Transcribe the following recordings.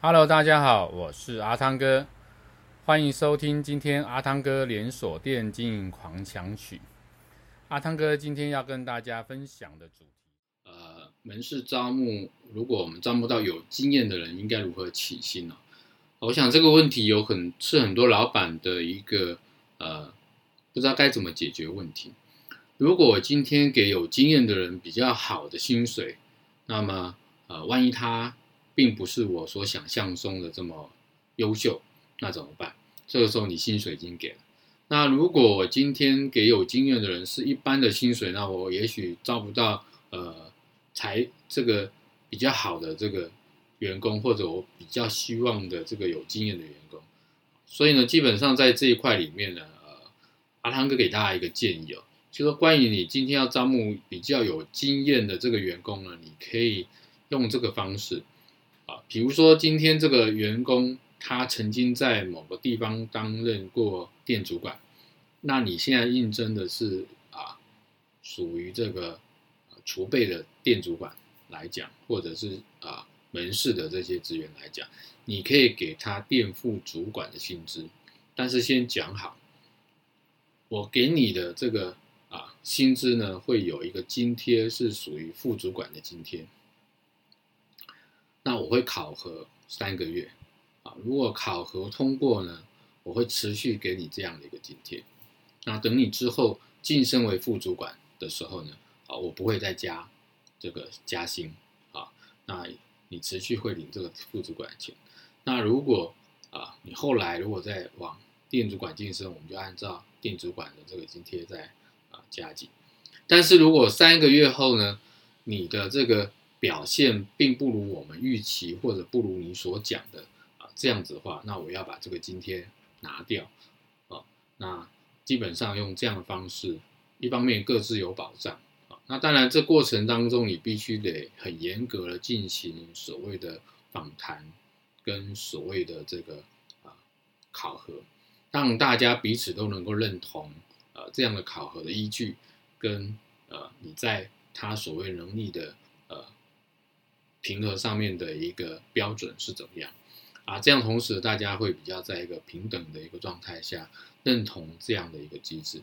Hello，大家好，我是阿汤哥，欢迎收听今天阿汤哥连锁店经营狂想曲。阿汤哥今天要跟大家分享的主题，呃，门市招募，如果我们招募到有经验的人，应该如何起薪呢？我想这个问题有很是很多老板的一个呃，不知道该怎么解决问题。如果今天给有经验的人比较好的薪水，那么呃，万一他并不是我所想象中的这么优秀，那怎么办？这个时候你薪水已经给了。那如果我今天给有经验的人是一般的薪水，那我也许招不到呃才这个比较好的这个员工，或者我比较希望的这个有经验的员工。所以呢，基本上在这一块里面呢，呃，阿汤哥给大家一个建议哦，就说关于你今天要招募比较有经验的这个员工呢，你可以用这个方式。啊，比如说今天这个员工他曾经在某个地方担任过店主管，那你现在应征的是啊，属于这个储备的店主管来讲，或者是啊门市的这些职员来讲，你可以给他店副主管的薪资，但是先讲好，我给你的这个啊薪资呢，会有一个津贴是属于副主管的津贴。那我会考核三个月，啊，如果考核通过呢，我会持续给你这样的一个津贴。那等你之后晋升为副主管的时候呢，啊，我不会再加这个加薪，啊，那你持续会领这个副主管的钱。那如果啊，你后来如果再往店主管晋升，我们就按照店主管的这个津贴再啊加给。但是如果三个月后呢，你的这个表现并不如我们预期，或者不如你所讲的啊，这样子的话，那我要把这个津贴拿掉啊。那基本上用这样的方式，一方面各自有保障啊。那当然，这过程当中你必须得很严格的进行所谓的访谈跟所谓的这个啊考核，让大家彼此都能够认同呃这样的考核的依据跟呃你在他所谓能力的呃。平和上面的一个标准是怎么样啊？这样同时大家会比较在一个平等的一个状态下认同这样的一个机制。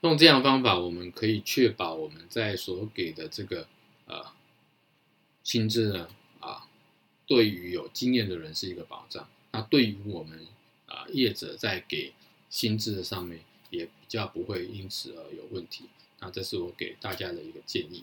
用这样方法，我们可以确保我们在所给的这个呃薪资呢啊，对于有经验的人是一个保障。那对于我们啊业者在给薪资的上面也比较不会因此而有问题。那这是我给大家的一个建议。